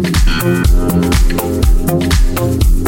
Thank you.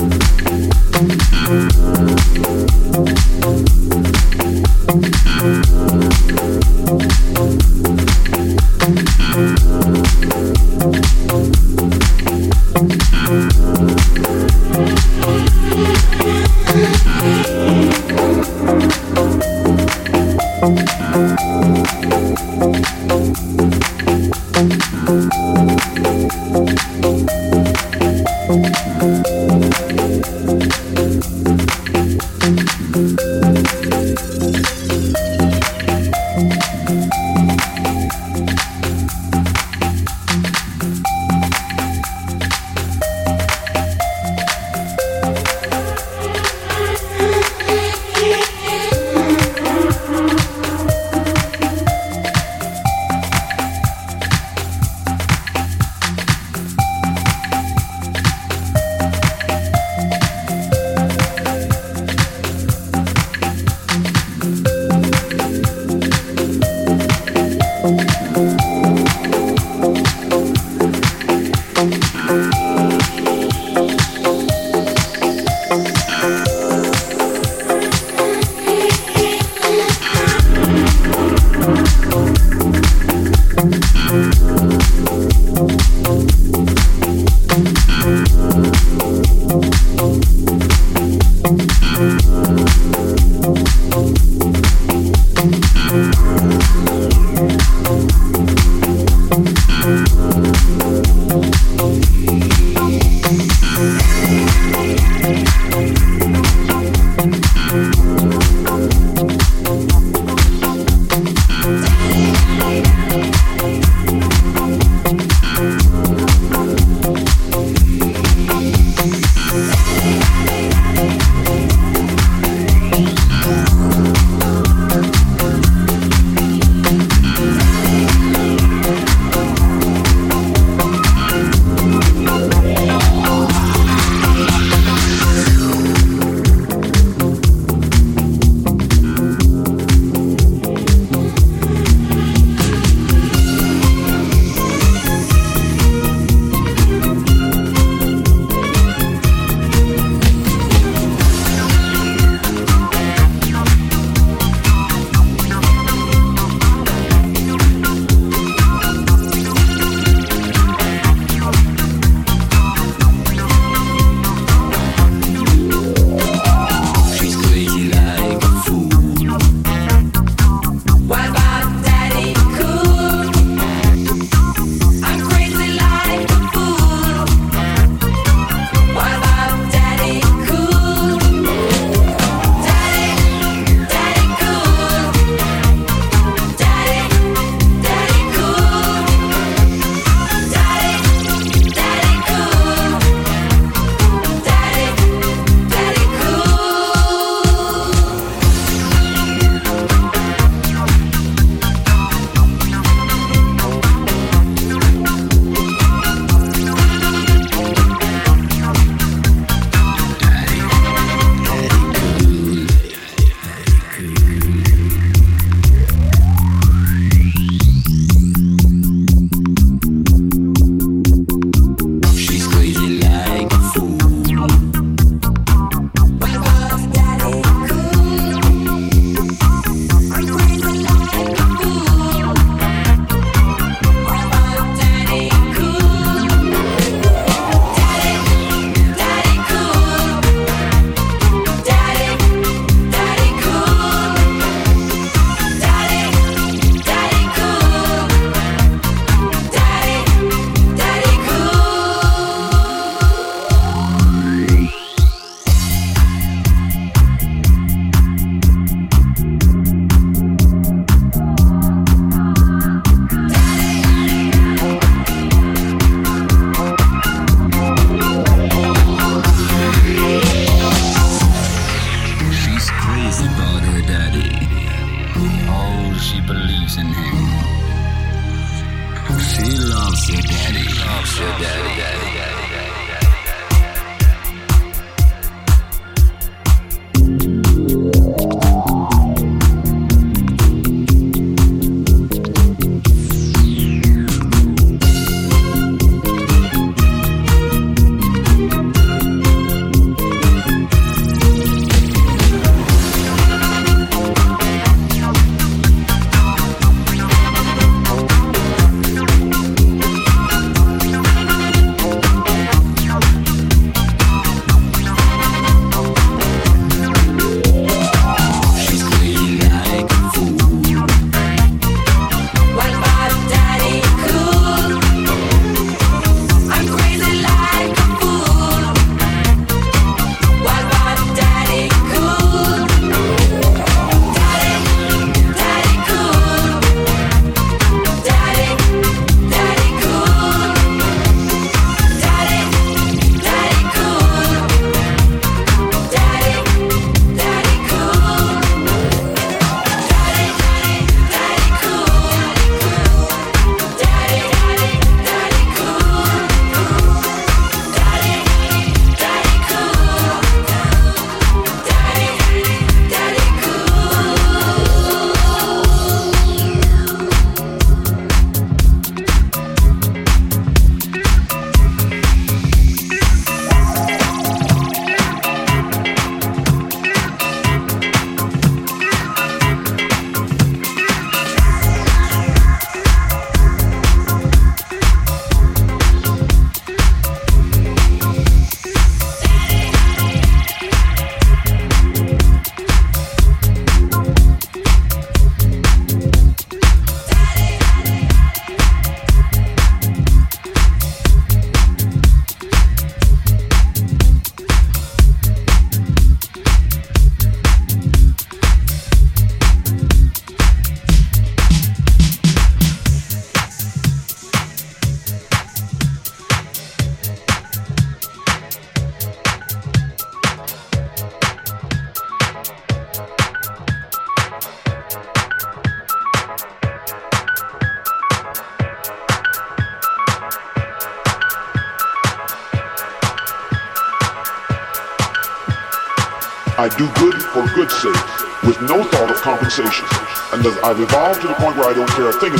Point where I